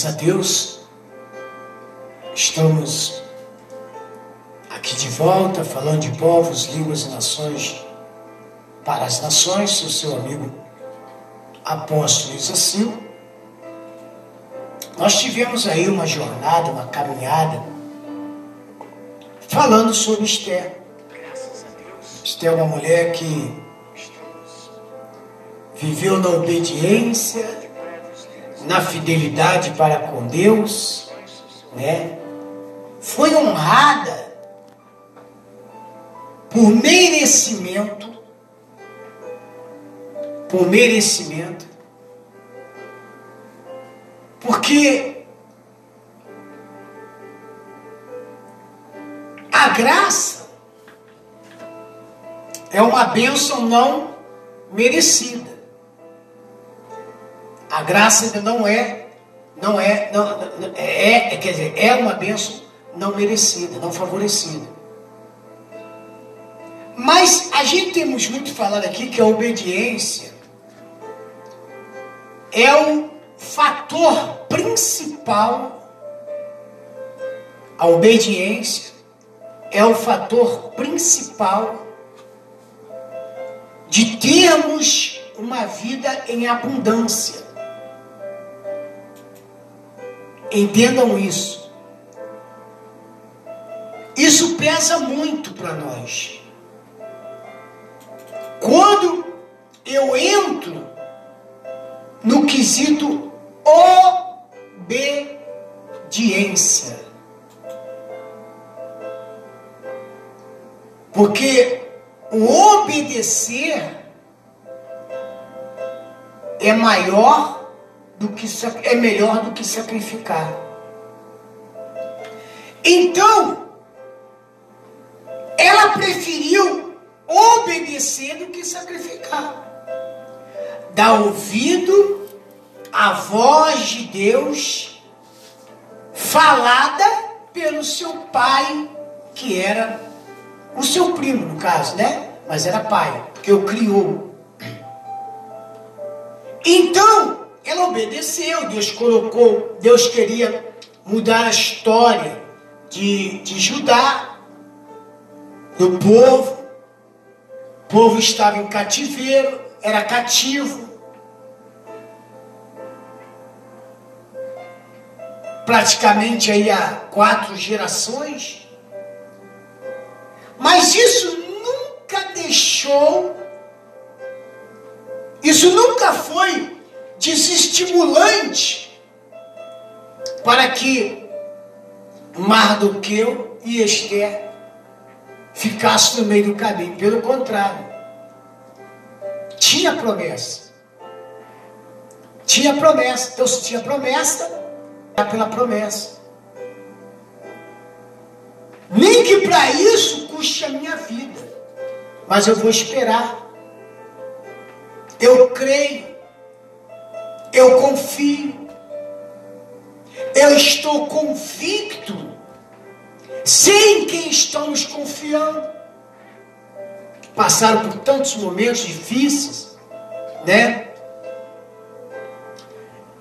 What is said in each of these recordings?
Graças a Deus, estamos aqui de volta falando de povos, línguas e nações para as nações. Sou seu amigo apóstolo Isacil. Nós tivemos aí uma jornada, uma caminhada, falando sobre Esther. Esther é uma mulher que viveu na obediência na fidelidade para com Deus, né? Foi honrada por merecimento, por merecimento, porque a graça é uma bênção não merecida. A graça não é, não é, não, é, é, quer dizer, é uma bênção não merecida, não favorecida. Mas a gente temos muito falado aqui que a obediência é o fator principal. A obediência é o fator principal de termos uma vida em abundância. Entendam isso. Isso pesa muito para nós. Quando eu entro no quesito obediência. Porque o obedecer é maior do que é melhor do que sacrificar. Então, ela preferiu obedecer do que sacrificar. Dar ouvido à voz de Deus falada pelo seu pai, que era o seu primo, no caso, né? Mas era pai, porque o criou. Então, ela obedeceu, Deus colocou, Deus queria mudar a história de, de Judá, do povo. O povo estava em cativeiro, era cativo. Praticamente aí há quatro gerações. Mas isso nunca deixou, isso nunca foi desestimulante para que Mardoqueu e Esther ficassem no meio do caminho. Pelo contrário, tinha promessa. Tinha promessa. Então, se tinha promessa, é pela promessa. Nem que para isso custe a minha vida. Mas eu vou esperar. Eu creio eu confio. Eu estou convicto. Sei em quem estamos confiando. Passaram por tantos momentos difíceis, né?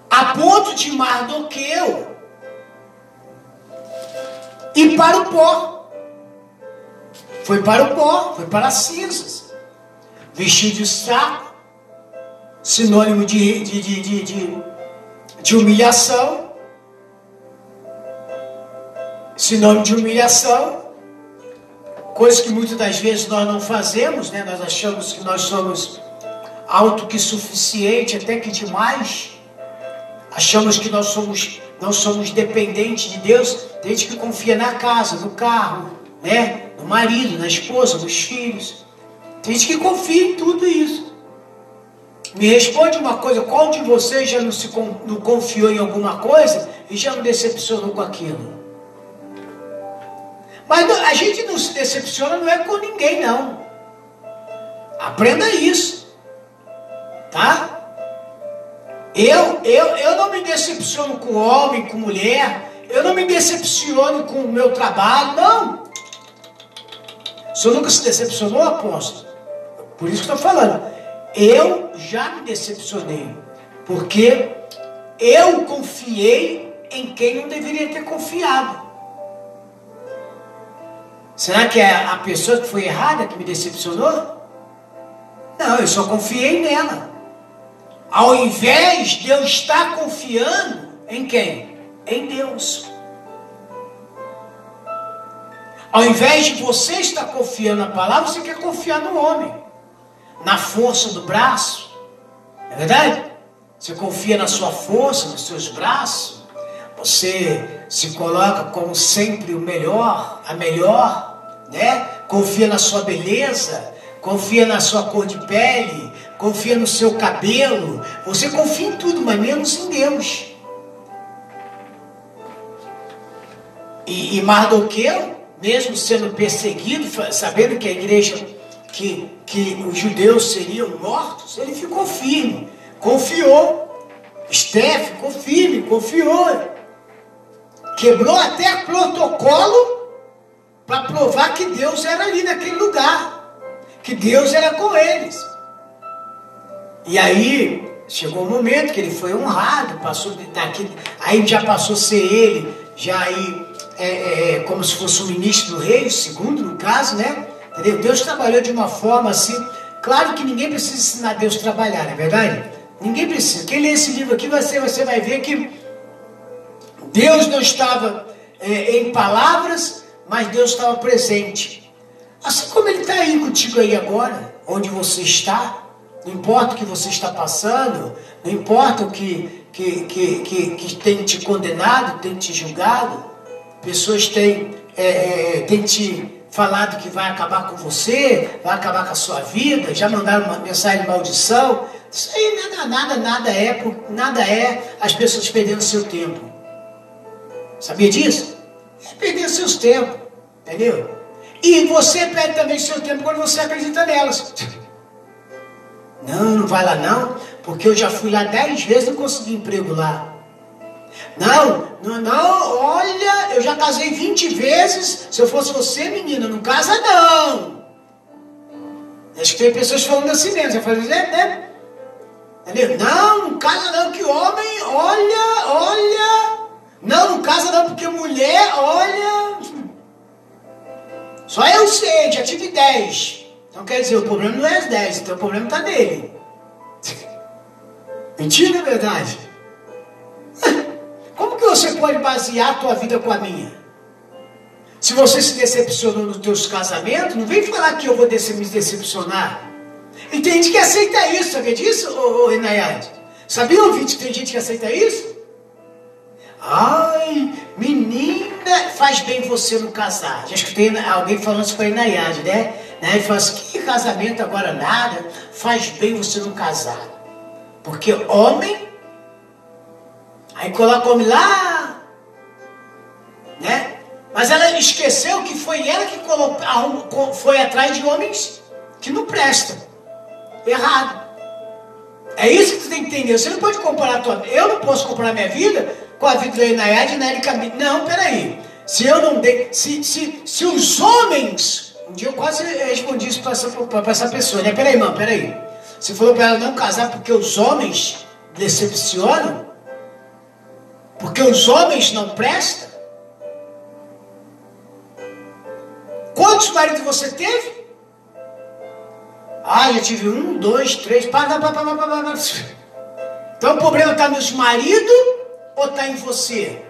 A ponto de Mardoqueu ir para o pó. Foi para o pó, foi para as cinzas. Vestido de saco, sinônimo de, de, de, de, de humilhação, sinônimo de humilhação, coisa que muitas das vezes nós não fazemos, né? Nós achamos que nós somos alto que suficiente, até que demais. Achamos que nós somos não somos dependentes de Deus. Gente que confia na casa, no carro, né? No marido, na esposa, nos filhos. Tem gente que confia em tudo isso. Me responde uma coisa: qual de vocês já não, se, não confiou em alguma coisa e já não decepcionou com aquilo? Mas a gente não se decepciona não é com ninguém, não. Aprenda isso. Tá? Eu, eu, eu não me decepciono com homem, com mulher. Eu não me decepciono com o meu trabalho, não. O senhor nunca se decepcionou, apóstolo? Por isso que estou falando. Eu já me decepcionei. Porque eu confiei em quem não deveria ter confiado. Será que é a pessoa que foi errada que me decepcionou? Não, eu só confiei nela. Ao invés de eu estar confiando em quem? Em Deus. Ao invés de você estar confiando na palavra, você quer confiar no homem, na força do braço. É verdade? Você confia na sua força, nos seus braços. Você se coloca como sempre o melhor, a melhor, né? Confia na sua beleza, confia na sua cor de pele, confia no seu cabelo. Você confia em tudo, mas menos em Deus. E, e Mardoqueu, mesmo sendo perseguido, sabendo que a igreja, que, que os judeus seriam mortos, ele ficou firme, confiou. Esté ficou firme, confiou. Quebrou até protocolo para provar que Deus era ali naquele lugar, que Deus era com eles. E aí chegou o momento que ele foi honrado, passou daqui, aí já passou a ser ele, já aí é, é, é, como se fosse o ministro do rei, o segundo no caso, né? Entendeu? Deus trabalhou de uma forma assim. Claro que ninguém precisa ensinar Deus a trabalhar, não é verdade? Ninguém precisa. Quem lê esse livro aqui, você, você vai ver que Deus não estava é, em palavras, mas Deus estava presente. Assim como Ele está aí contigo aí agora, onde você está, não importa o que você está passando, não importa o que, que, que, que, que tem te condenado, tem te julgado, pessoas têm, é, é, têm te falado que vai acabar com você, vai acabar com a sua vida, já mandaram uma mensagem de maldição. Isso aí nada, nada, nada é, nada é as pessoas perdendo seu tempo. Sabia disso? É perder seus tempos, entendeu? E você perde também seu tempo quando você acredita nelas. Não, não vai lá não, porque eu já fui lá dez vezes e não consegui emprego lá. Não, não, não, olha, eu já casei 20 vezes. Se eu fosse você, menina, não casa não. Acho que tem pessoas falando assim mesmo. Você fala, né? né? Entendeu? Não, não casa não, que homem, olha, olha. Não, não casa não, porque mulher, olha. Só eu sei, já tive 10. Então quer dizer, o problema não é as 10, então o problema está nele. Mentira, é verdade? Pode basear a tua vida com a minha? Se você se decepcionou nos teus casamentos, não vem falar que eu vou me decepcionar. E tem gente que aceita isso, sabia disso, ô, ô Inayade? Sabia, ouvinte, tem gente que aceita isso? Ai, menina, faz bem você não casar. Já escutei alguém falando isso para a Inayade, né? Né? Ele fala assim, que casamento agora nada, faz bem você não casar. Porque homem, aí coloca o homem lá? Mas ela esqueceu que foi ela que foi atrás de homens que não prestam. Errado. É isso que você tem que entender. Você não pode comparar a tua Eu não posso comparar minha vida com a vida da Inayade e da Erika Não, peraí. Se eu não dei. Se, se, se os homens um dia eu quase respondi isso para essa, essa pessoa, né? Peraí, irmão, peraí. Você falou para ela não casar porque os homens decepcionam? Porque os homens não prestam? Quantos maridos você teve? Ah, já tive um, dois, três. Pá, pá, pá, pá, pá. Então o problema está nos maridos ou está em você?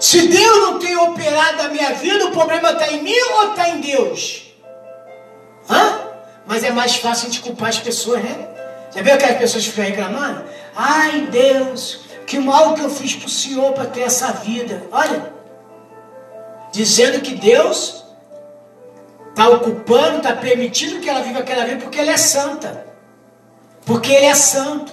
Se Deus não tem operado a minha vida, o problema está em mim ou está em Deus? Hã? Mas é mais fácil de culpar as pessoas, né? Já viu aquelas pessoas que ficam reclamando? Ai, Deus, que mal que eu fiz para o Senhor para ter essa vida. Olha, dizendo que Deus está ocupando, está permitindo que ela viva aquela vida porque ela é santa. Porque Ele é santo.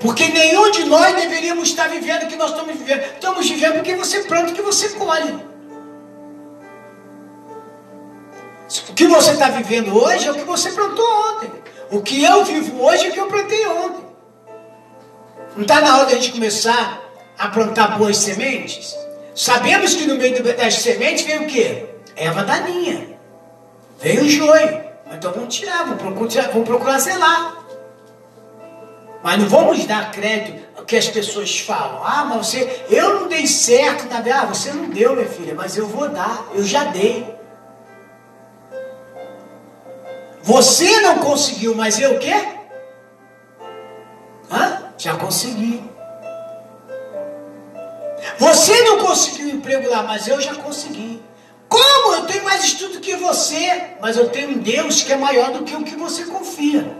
Porque nenhum de nós deveríamos estar vivendo o que nós estamos vivendo. Estamos vivendo porque você planta o que você colhe. O que você está vivendo hoje é o que você plantou ontem. O que eu vivo hoje é o que eu plantei ontem. Não está na hora de a gente começar a plantar boas sementes? Sabemos que no meio das sementes vem o quê? Erva daninha. Vem o joio. Então vamos tirar, vamos procurar, vamos procurar zelar. Mas não vamos dar crédito ao que as pessoas falam. Ah, mas você, eu não dei certo na vida. Ah, você não deu, minha filha, mas eu vou dar. Eu já dei. Você não conseguiu, mas eu o quê? Hã? Já consegui. Você não conseguiu emprego lá, mas eu já consegui. Como? Eu tenho mais estudo que você, mas eu tenho um Deus que é maior do que o que você confia.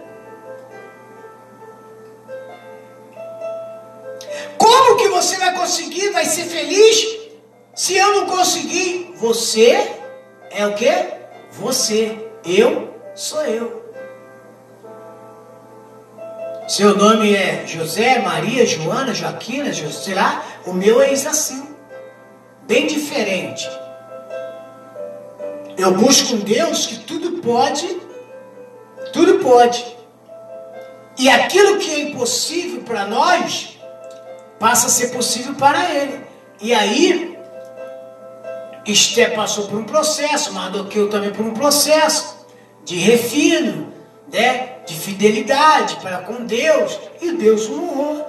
Como que você vai conseguir, vai ser feliz, se eu não conseguir? Você é o que? Você. Eu sou eu. Seu nome é José, Maria, Joana, Joaquina, sei lá. O meu é assim. Bem diferente. Eu busco um Deus que tudo pode, tudo pode. E aquilo que é impossível para nós, passa a ser possível para Ele. E aí, Esté passou por um processo, Mardoqueu também por um processo de refino, né? De fidelidade para com Deus, e Deus o honrou.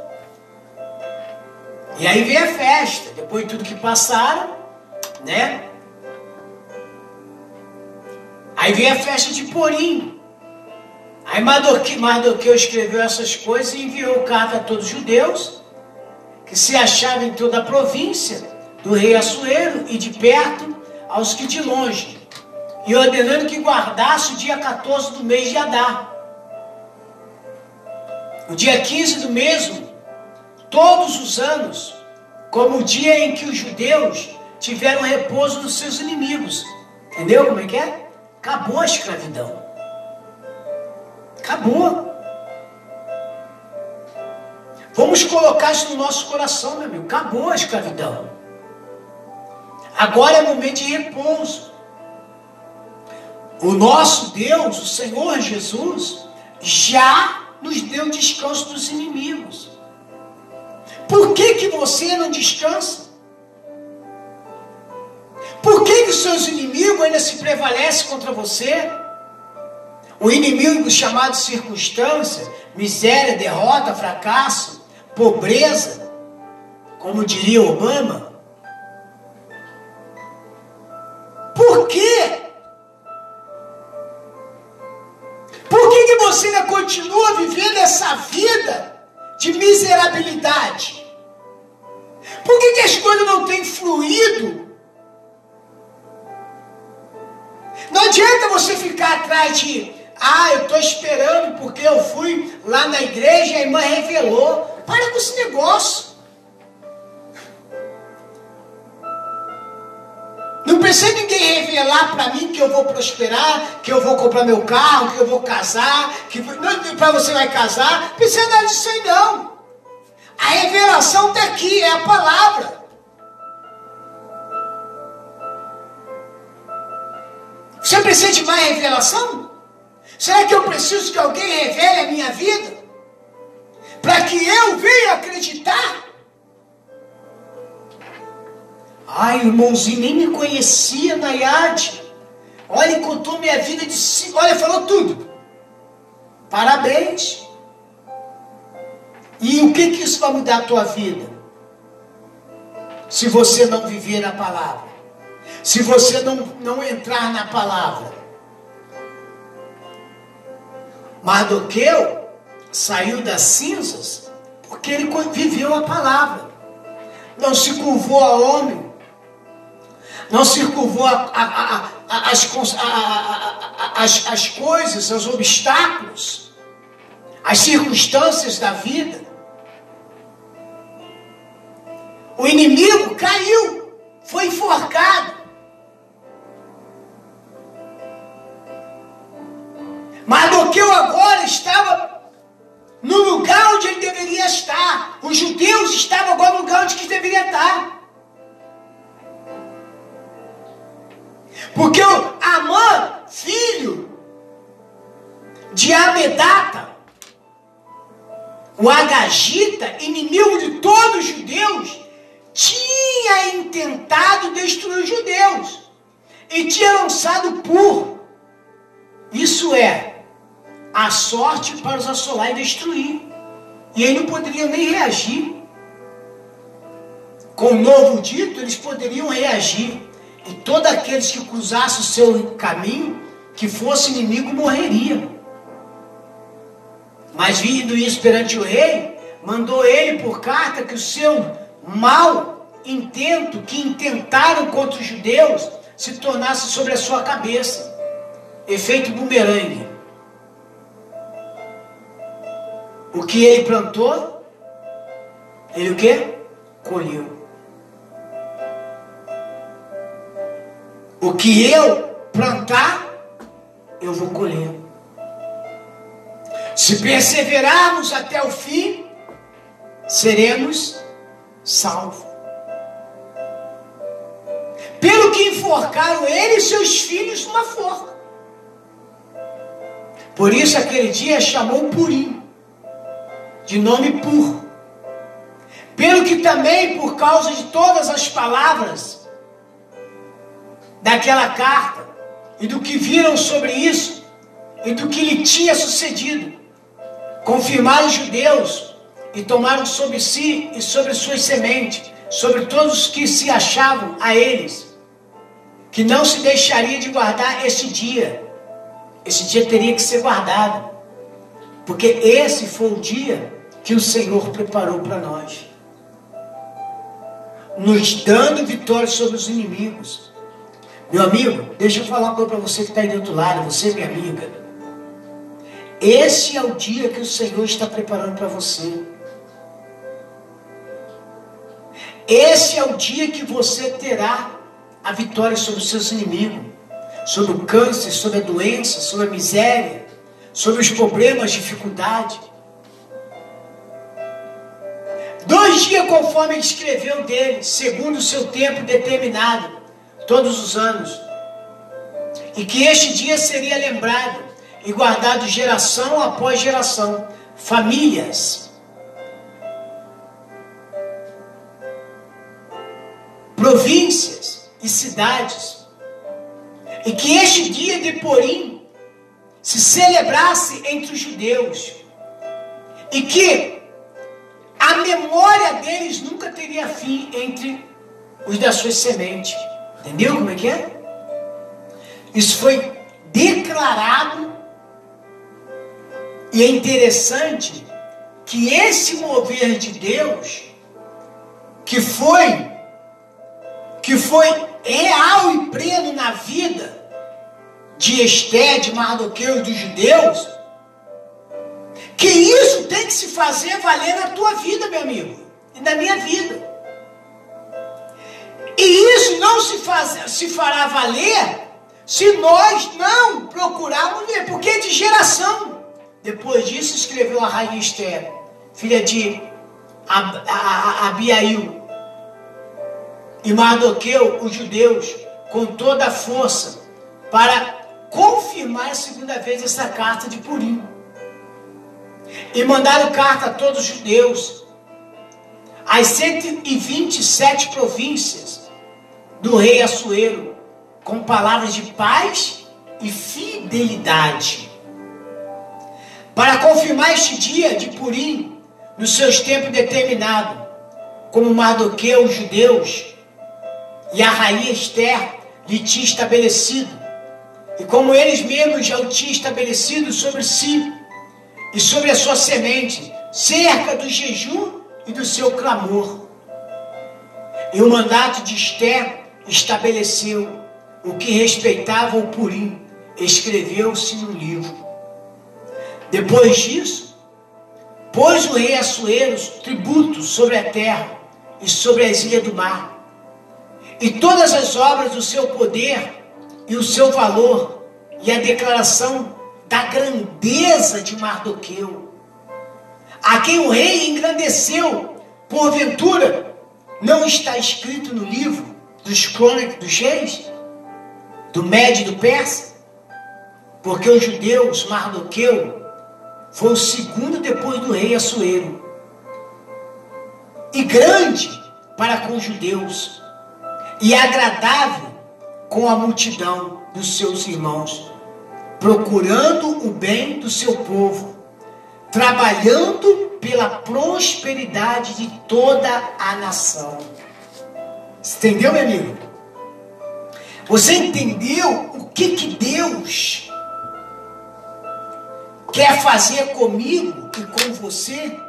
E aí vem a festa, depois de tudo que passaram, né? Aí vem a festa de Porim. Aí Mardoqueu escreveu essas coisas e enviou carta a todos os judeus que se achavam em toda a província do rei Assuero e de perto aos que de longe e ordenando que guardasse o dia 14 do mês de Adar. O dia 15 do mesmo, todos os anos, como o dia em que os judeus tiveram repouso dos seus inimigos. Entendeu como é que é? Acabou a escravidão. Acabou. Vamos colocar isso no nosso coração, meu amigo. Acabou a escravidão. Agora é momento de repouso. O nosso Deus, o Senhor Jesus, já nos deu descanso dos inimigos. Por que, que você não descansa? Por que, que os seus inimigos ainda se prevalecem contra você? O inimigo chamado circunstância, miséria, derrota, fracasso, pobreza, como diria Obama. Por quê? Continua vivendo essa vida de miserabilidade? Por que, que as coisas não têm fluído? Não adianta você ficar atrás de, ah, eu estou esperando porque eu fui lá na igreja e a irmã revelou. Para com esse negócio. Ninguém revelar para mim que eu vou prosperar, que eu vou comprar meu carro, que eu vou casar, que para você vai casar. Precisa nada disso aí não. A revelação está aqui, é a palavra. Você precisa de mais revelação? Será que eu preciso que alguém revele a minha vida? Para que eu venha acreditar? Ai, irmãozinho, nem me conhecia Nayade. Olha, contou minha vida de si. Olha, falou tudo. Parabéns. E o que, que isso vai mudar a tua vida? Se você não viver a palavra. Se você não, não entrar na palavra. Mardoqueu saiu das cinzas porque ele viveu a palavra. não se curvou a homem, não se curvou as coisas, os obstáculos, as circunstâncias da vida. O inimigo caiu, foi enforcado. Mardoqueu agora estava no lugar onde ele deveria estar. Os judeus estavam agora no lugar onde eles deveriam estar. Porque o Amã, filho de Amedata, o Agagita, inimigo de todos os judeus, tinha intentado destruir os judeus e tinha lançado por, isso é, a sorte para os assolar e destruir. E ele não poderia nem reagir. Com o novo dito, eles poderiam reagir. E todos aqueles que cruzassem o seu caminho, que fosse inimigo, morreriam. Mas vindo isso perante o rei, mandou ele por carta que o seu mal intento, que intentaram contra os judeus, se tornasse sobre a sua cabeça. Efeito bumerangue. O que ele plantou, ele o que? Colheu. O que eu plantar, eu vou colher. Se perseverarmos até o fim, seremos salvos. Pelo que enforcaram ele e seus filhos numa forca. Por isso aquele dia chamou Purim, de nome Pur. Pelo que também, por causa de todas as palavras daquela carta e do que viram sobre isso e do que lhe tinha sucedido. Confirmaram os judeus e tomaram sobre si e sobre suas sementes, sobre todos os que se achavam a eles, que não se deixaria de guardar este dia. Esse dia teria que ser guardado, porque esse foi o dia que o Senhor preparou para nós, nos dando vitória sobre os inimigos meu amigo, deixa eu falar uma coisa para você que está aí do outro lado, você minha amiga. Esse é o dia que o Senhor está preparando para você. Esse é o dia que você terá a vitória sobre os seus inimigos, sobre o câncer, sobre a doença, sobre a miséria, sobre os problemas, dificuldade. Dois dias conforme ele escreveu dele, segundo o seu tempo determinado todos os anos. E que este dia seria lembrado e guardado geração após geração. Famílias, províncias e cidades. E que este dia de Porim se celebrasse entre os judeus. E que a memória deles nunca teria fim entre os da sua semente. Entendeu como é que é? Isso foi declarado e é interessante que esse mover de Deus que foi que foi real e pleno na vida de Esté, de Mardoqueu e dos judeus, que isso tem que se fazer valer na tua vida, meu amigo, e na minha vida. Se, faz, se fará valer se nós não procurarmos ver, porque é de geração. Depois disso, escreveu a rainha Esther, filha de Abiail. E Mardoqueu, os judeus, com toda a força, para confirmar a segunda vez essa carta de Purim. E mandaram carta a todos os judeus, as 127 províncias, do rei Assuero, com palavras de paz e fidelidade. Para confirmar este dia de Purim, nos seus tempos determinados, como Mardoqueu, os judeus, e a rainha Esther lhe tinha estabelecido, e como eles mesmos já o tinham estabelecido sobre si e sobre a sua semente, cerca do jejum e do seu clamor. E o mandato de Esté estabeleceu o que respeitava o Purim, escreveu-se no livro. Depois disso, pôs o rei Assuero tributos sobre a terra e sobre as ilhas do mar, e todas as obras do seu poder e o seu valor, e a declaração da grandeza de Mardoqueu, a quem o rei engrandeceu, porventura, não está escrito no livro dos crônicos dos reis, do Médio e do Persa? Porque os judeus, Mardoqueu, foi o segundo depois do rei Assuero. E grande para com os judeus, e agradável com a multidão dos seus irmãos, procurando o bem do seu povo, trabalhando pela prosperidade de toda a nação. Entendeu, meu amigo? Você entendeu o que, que Deus quer fazer comigo e com você?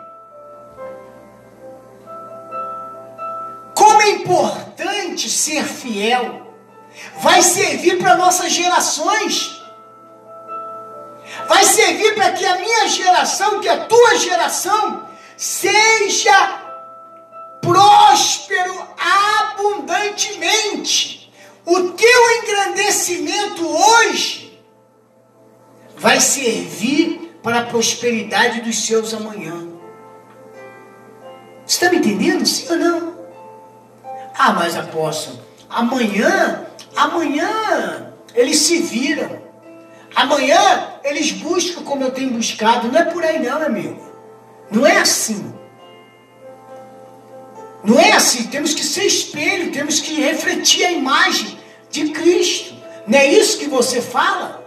Como é importante ser fiel. Vai servir para nossas gerações. Vai servir para que a minha geração, que a tua geração, seja próspero abundantemente. O teu engrandecimento hoje vai servir para a prosperidade dos seus amanhã. Você está me entendendo? Sim ou não? Ah, mas apóstolo, amanhã, amanhã eles se viram. Amanhã eles buscam como eu tenho buscado. Não é por aí não, amigo. Não é assim. Não é assim, temos que ser espelho, temos que refletir a imagem de Cristo. Não é isso que você fala?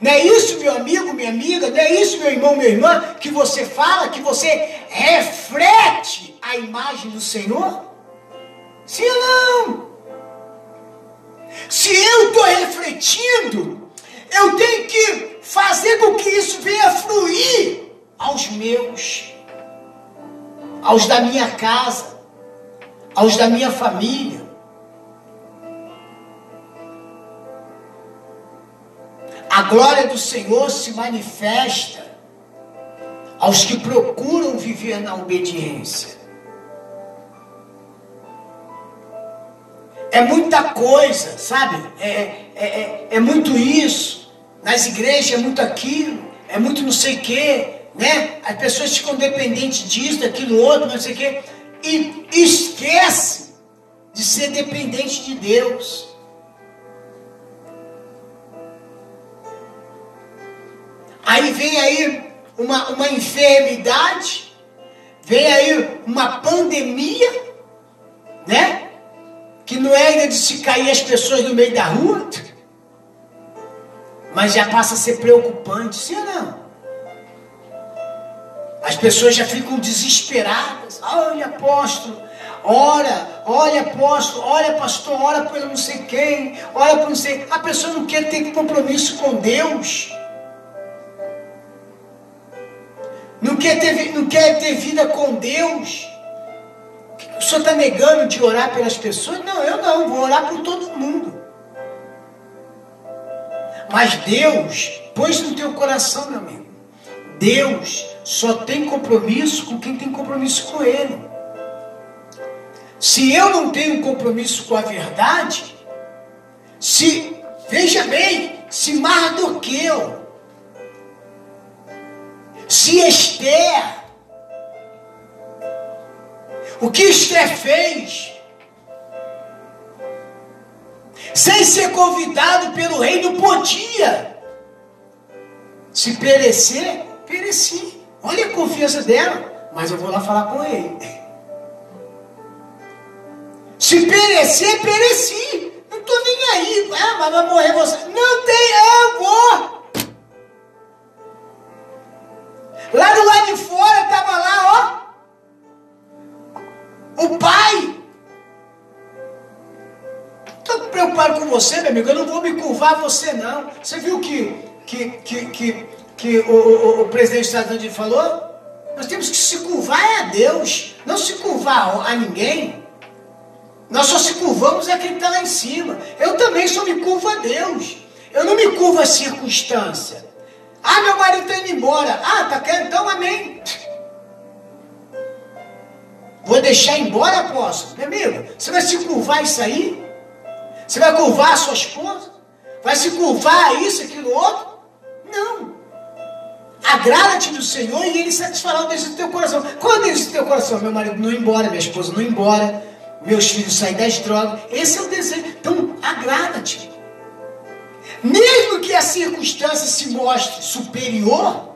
Não é isso, meu amigo, minha amiga, não é isso, meu irmão, minha irmã, que você fala, que você reflete a imagem do Senhor? Ou não? Se eu estou refletindo, eu tenho que fazer com que isso venha fluir aos meus, aos da minha casa, aos da minha família. A glória do Senhor se manifesta aos que procuram viver na obediência. É muita coisa, sabe? É, é, é, é muito isso. Nas igrejas é muito aquilo, é muito não sei o quê, né? As pessoas ficam dependentes disso, daquilo outro, não sei o quê e esquece de ser dependente de Deus. Aí vem aí uma, uma enfermidade, vem aí uma pandemia, né? Que não é ainda de se cair as pessoas no meio da rua, mas já passa a ser preocupante, sim ou não? As pessoas já ficam desesperadas. Olha, apóstolo, ora, olha, apóstolo, olha, pastor, ora por não sei quem, ora por não sei. A pessoa não quer ter compromisso com Deus. Não quer ter, não quer ter vida com Deus. O senhor está negando de orar pelas pessoas? Não, eu não, vou orar por todo mundo. Mas Deus pôs no teu coração, meu amigo. Deus só tem compromisso com quem tem compromisso com Ele. Se eu não tenho compromisso com a verdade, se, veja bem, se Mardoqueu, se Esther, o que Esther fez, sem ser convidado pelo rei, não podia se perecer, pereci. Olha a confiança dela, mas eu vou lá falar com ele. Se perecer, pereci. Não estou nem aí. Ah, mas vai morrer você. Não tem, eu vou. Lá do lado de fora estava lá, ó. O pai. Estou preocupado com você, meu amigo. Eu não vou me curvar a você, não. Você viu que, que, que, que que o, o, o presidente dos falou? Nós temos que se curvar a Deus, não se curvar a ninguém. Nós só se curvamos a quem está lá em cima. Eu também só me curvo a Deus. Eu não me curvo à circunstância. Ah, meu marido está indo embora. Ah, tá querendo? Então, amém. Vou deixar embora, apóstolo? Meu amigo, você vai se curvar isso aí? Você vai curvar a sua esposa? Vai se curvar a isso, aquilo, outro? Não. Agrada-te do Senhor e Ele satisfará o desejo do teu coração. Qual é o desejo do teu coração? Meu marido não embora, minha esposa não embora, meus filhos saírem das drogas. Esse é o desejo. Então, agrada-te. Mesmo que a circunstância se mostre superior,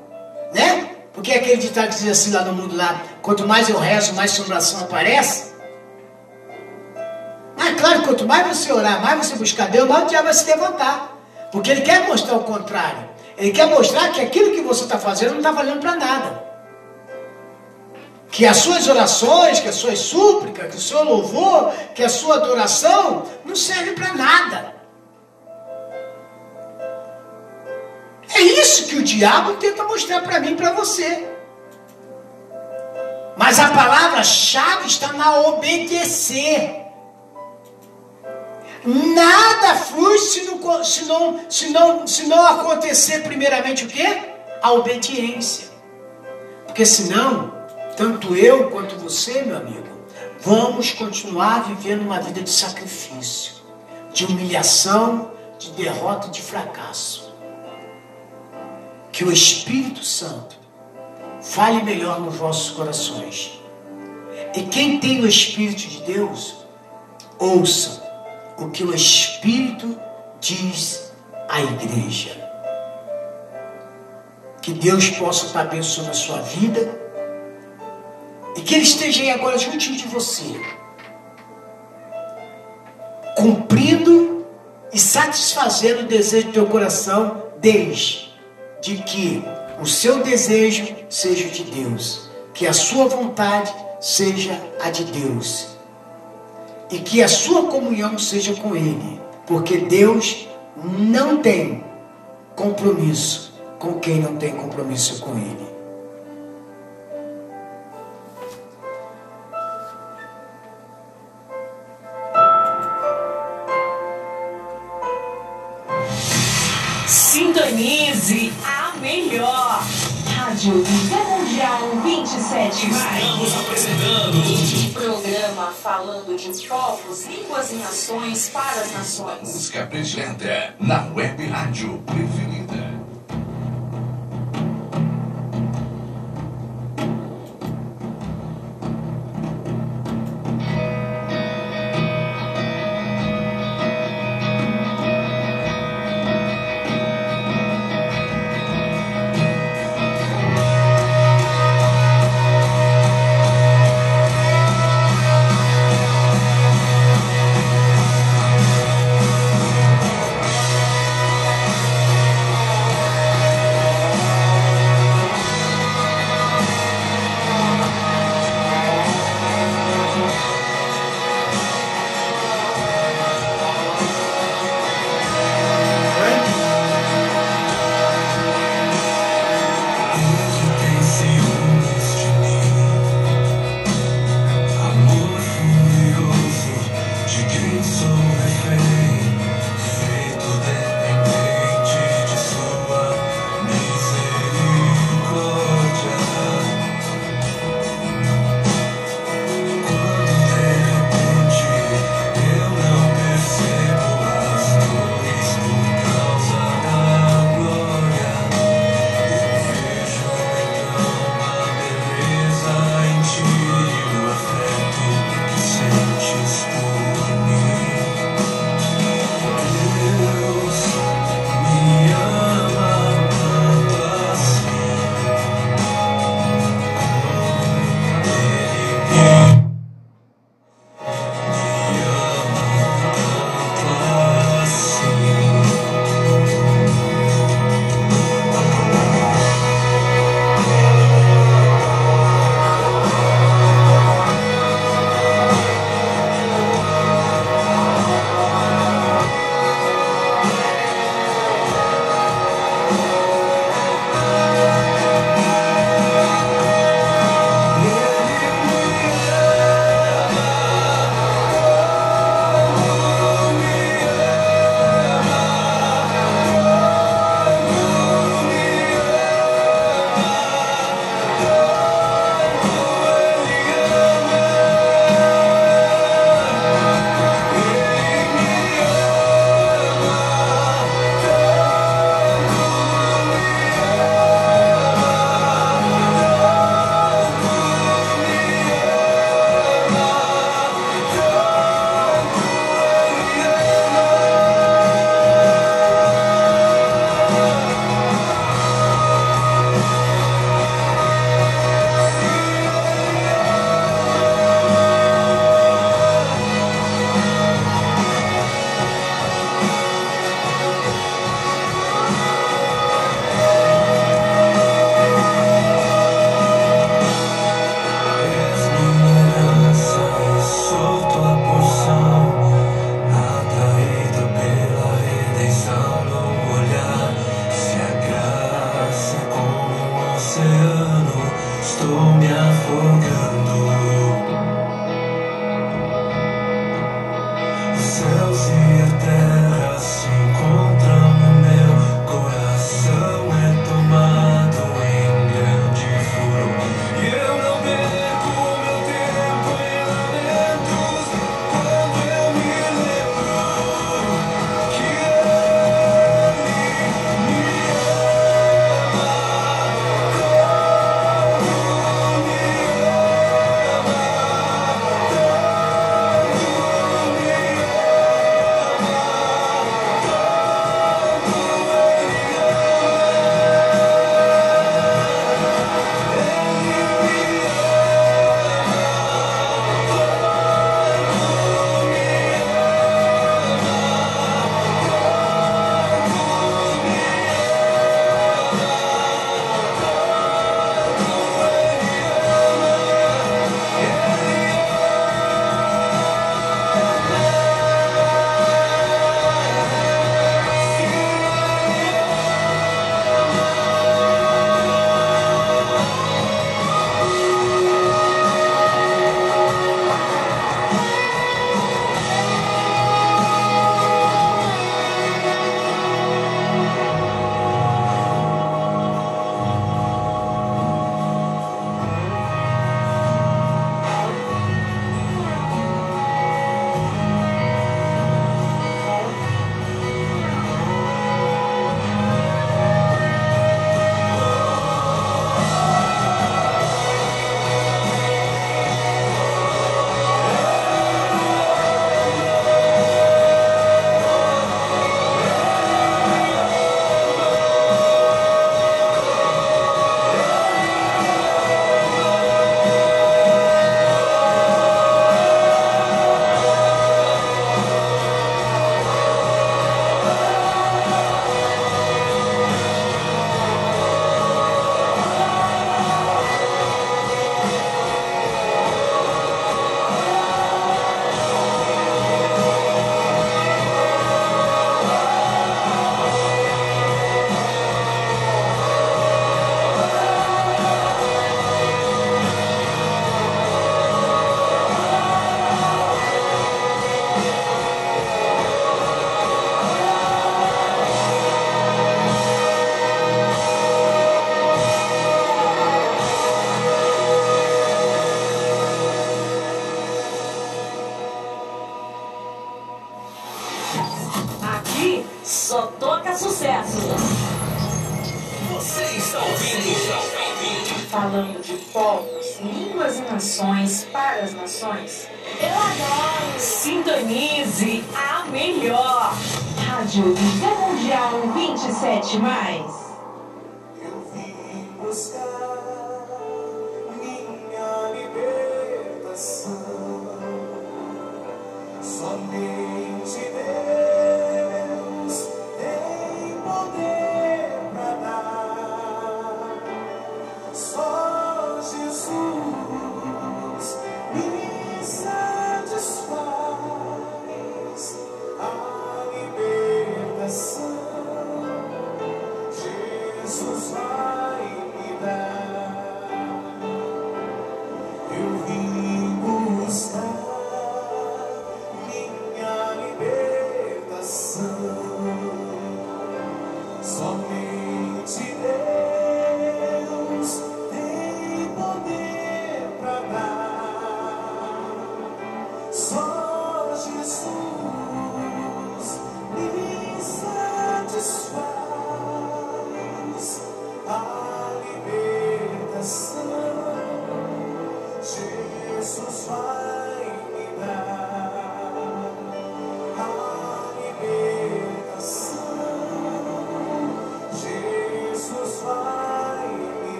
né? Porque aquele ditado diz assim lá no mundo lá, quanto mais eu rezo, mais assombração aparece. Mas claro, quanto mais você orar, mais você buscar Deus, mais o diabo vai se levantar. Porque ele quer mostrar o contrário. Ele quer mostrar que aquilo que você está fazendo não está valendo para nada. Que as suas orações, que as suas súplicas, que o seu louvor, que a sua adoração não serve para nada. É isso que o diabo tenta mostrar para mim e para você. Mas a palavra-chave está na obedecer. Nada flui se não, se, não, se, não, se não acontecer primeiramente o quê? A obediência. Porque senão, tanto eu quanto você, meu amigo, vamos continuar vivendo uma vida de sacrifício, de humilhação, de derrota e de fracasso. Que o Espírito Santo fale melhor nos vossos corações. E quem tem o Espírito de Deus, ouça o que o Espírito diz à igreja. Que Deus possa estar abençoando a sua vida e que Ele esteja aí agora juntinho de você, cumprindo e satisfazendo o desejo do teu coração, desde de que o seu desejo seja de Deus, que a sua vontade seja a de Deus e que a sua comunhão seja com Ele, porque Deus não tem compromisso com quem não tem compromisso com Ele. Sintonize a melhor. Rádio Mundial 27. Estamos apresentando Programa falando de povos, línguas e nações para as nações. Música Predileta na Web Rádio Preferida.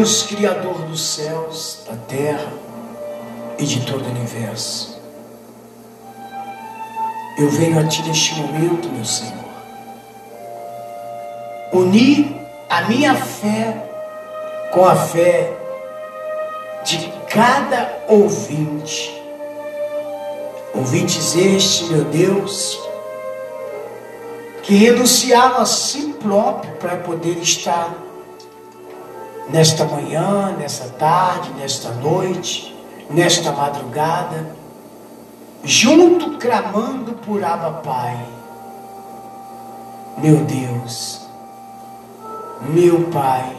Deus Criador dos céus, da terra e de todo o universo, eu venho a Ti neste momento, meu Senhor, unir a minha fé com a fé de cada ouvinte. Ouvintes este, meu Deus, que renunciaram a si próprio para poder estar nesta manhã, nesta tarde, nesta noite, nesta madrugada, junto clamando por Abba Pai. Meu Deus, meu Pai,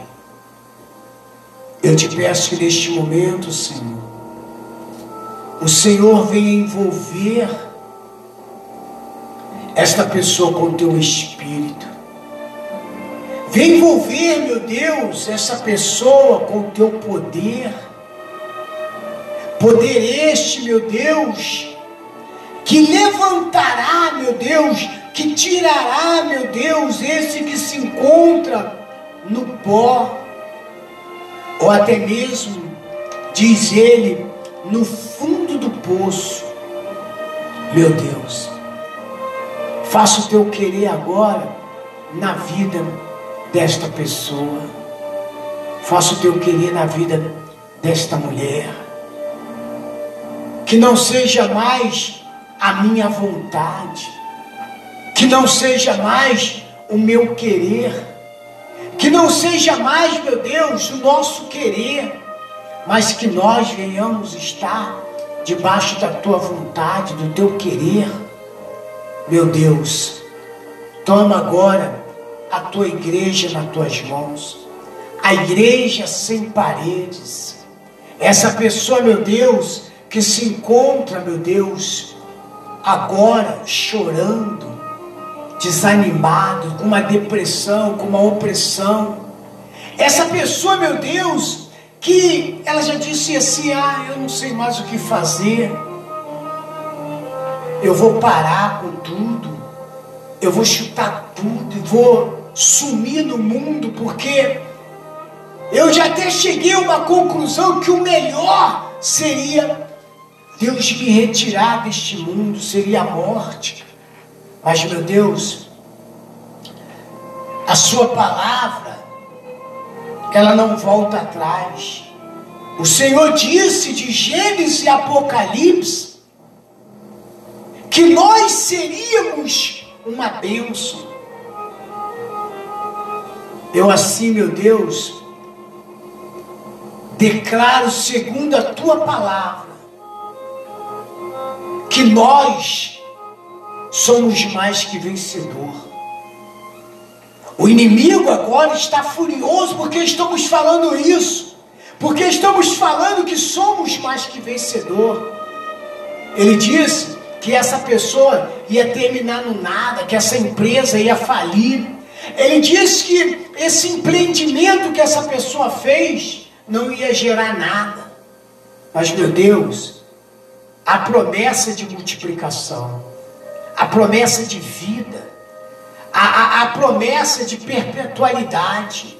eu te peço que neste momento, Senhor, o Senhor venha envolver esta pessoa com o teu espírito. Venha envolver, meu Deus, essa pessoa com o teu poder. Poder este, meu Deus, que levantará, meu Deus, que tirará, meu Deus, esse que se encontra no pó ou até mesmo, diz ele, no fundo do poço. Meu Deus, faça o teu querer agora na vida desta pessoa. Faça o teu querer na vida desta mulher. Que não seja mais a minha vontade. Que não seja mais o meu querer. Que não seja mais, meu Deus, o nosso querer. Mas que nós venhamos estar debaixo da tua vontade, do teu querer. Meu Deus, toma agora a tua igreja nas tuas mãos. A igreja sem paredes. Essa pessoa, meu Deus, que se encontra, meu Deus, agora chorando, desanimado, com uma depressão, com uma opressão. Essa pessoa, meu Deus, que ela já disse assim: ah, eu não sei mais o que fazer, eu vou parar com tudo, eu vou chutar tudo, vou sumir no mundo, porque eu já até cheguei a uma conclusão que o melhor seria Deus me retirar deste mundo, seria a morte. Mas, meu Deus, a Sua palavra, ela não volta atrás. O Senhor disse de Gênesis e Apocalipse que nós seríamos uma bênção. Eu assim, meu Deus, declaro segundo a tua palavra que nós somos mais que vencedor. O inimigo agora está furioso porque estamos falando isso, porque estamos falando que somos mais que vencedor. Ele disse que essa pessoa ia terminar no nada, que essa empresa ia falir. Ele disse que esse empreendimento que essa pessoa fez não ia gerar nada. Mas, meu Deus, a promessa de multiplicação, a promessa de vida, a, a, a promessa de perpetualidade.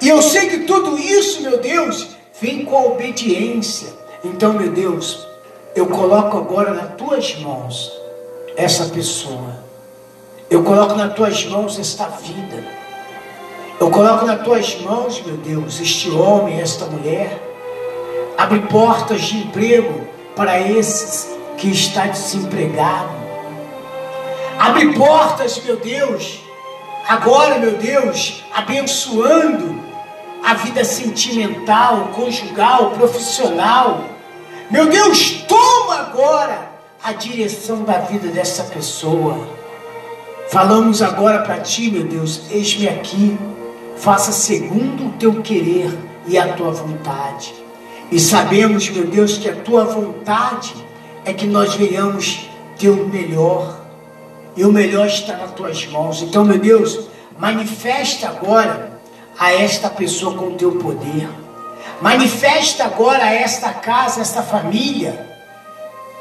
E eu sei que tudo isso, meu Deus, vem com a obediência. Então, meu Deus, eu coloco agora nas tuas mãos essa pessoa. Eu coloco nas tuas mãos esta vida. Eu coloco nas tuas mãos, meu Deus, este homem, esta mulher. Abre portas de emprego para esses que está desempregado. Abre portas, meu Deus, agora, meu Deus, abençoando a vida sentimental, conjugal, profissional. Meu Deus, toma agora a direção da vida dessa pessoa. Falamos agora para ti, meu Deus, eis-me aqui, faça segundo o teu querer e a tua vontade. E sabemos, meu Deus, que a tua vontade é que nós venhamos ter o melhor. E o melhor está nas tuas mãos. Então, meu Deus, manifesta agora a esta pessoa com o teu poder. Manifesta agora a esta casa, esta família,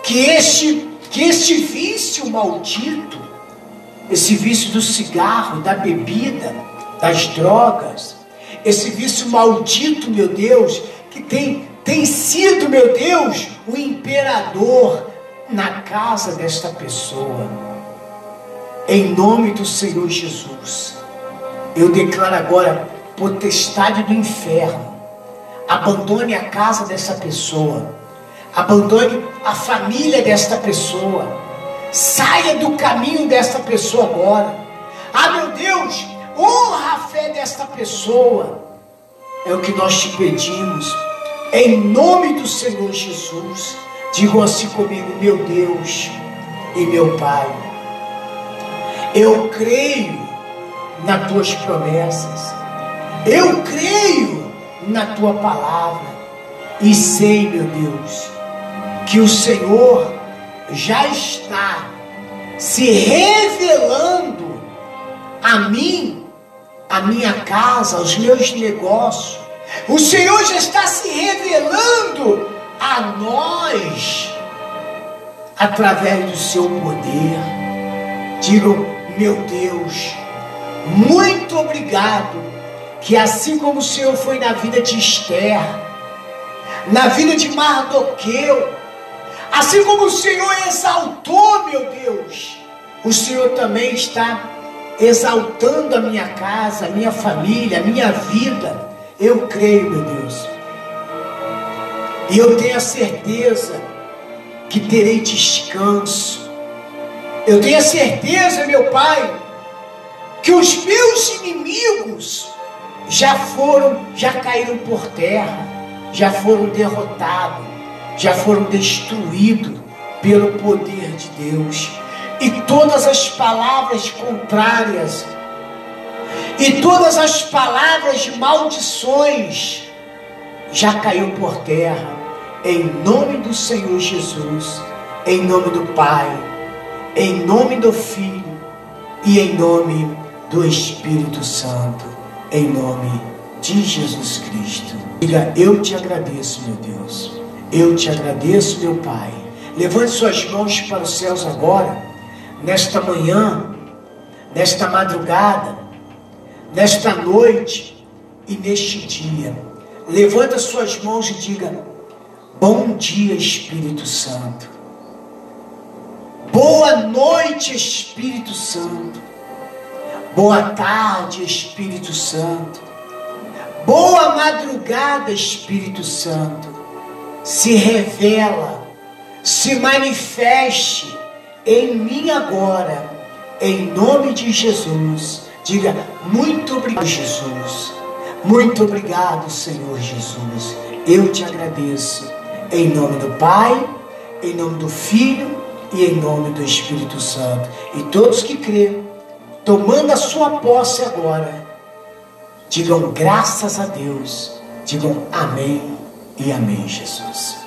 que este, que este vício maldito, esse vício do cigarro, da bebida, das drogas, esse vício maldito, meu Deus, que tem tem sido, meu Deus, o imperador na casa desta pessoa. Em nome do Senhor Jesus, eu declaro agora potestade do inferno. Abandone a casa dessa pessoa. Abandone a família desta pessoa. Saia do caminho desta pessoa agora. Ah, meu Deus, honra a fé desta pessoa. É o que nós te pedimos em nome do Senhor Jesus, digam assim comigo, meu Deus e meu Pai, eu creio nas tuas promessas, eu creio na tua palavra e sei, meu Deus, que o Senhor já está se revelando a mim, a minha casa, aos meus negócios, o Senhor já está se revelando a nós através do seu poder. Digam, meu Deus, muito obrigado, que assim como o Senhor foi na vida de Esther, na vida de Mardoqueu, assim como o Senhor exaltou, meu Deus, o Senhor também está exaltando a minha casa, a minha família, a minha vida Eu creio, meu Deus. E eu tenho a certeza que terei descanso. Eu tenho a certeza, meu Pai, que os meus inimigos já foram, já caíram por terra, já foram derrotados, já foram destruídos pelo poder de Deus. E todas as palavras contrárias, e todas as palavras de maldições, já caiu por terra, em nome do Senhor Jesus, em nome do Pai, em nome do Filho e em nome do Espírito Santo, em nome de Jesus Cristo. Diga, eu te agradeço, meu Deus, eu te agradeço, meu Pai. Levante suas mãos para os céus agora, nesta manhã, nesta madrugada, nesta noite e neste dia. Levanta suas mãos e diga: Bom dia, Espírito Santo. Boa noite, Espírito Santo. Boa tarde, Espírito Santo. Boa madrugada, Espírito Santo. Se revela, se manifeste em mim agora, em nome de Jesus. Diga muito obrigado, Jesus. Muito obrigado, Senhor Jesus. Eu te agradeço. Em nome do Pai, em nome do Filho e em nome do Espírito Santo. E todos que crêem, tomando a sua posse agora, digam graças a Deus. Digam amém e amém, Jesus.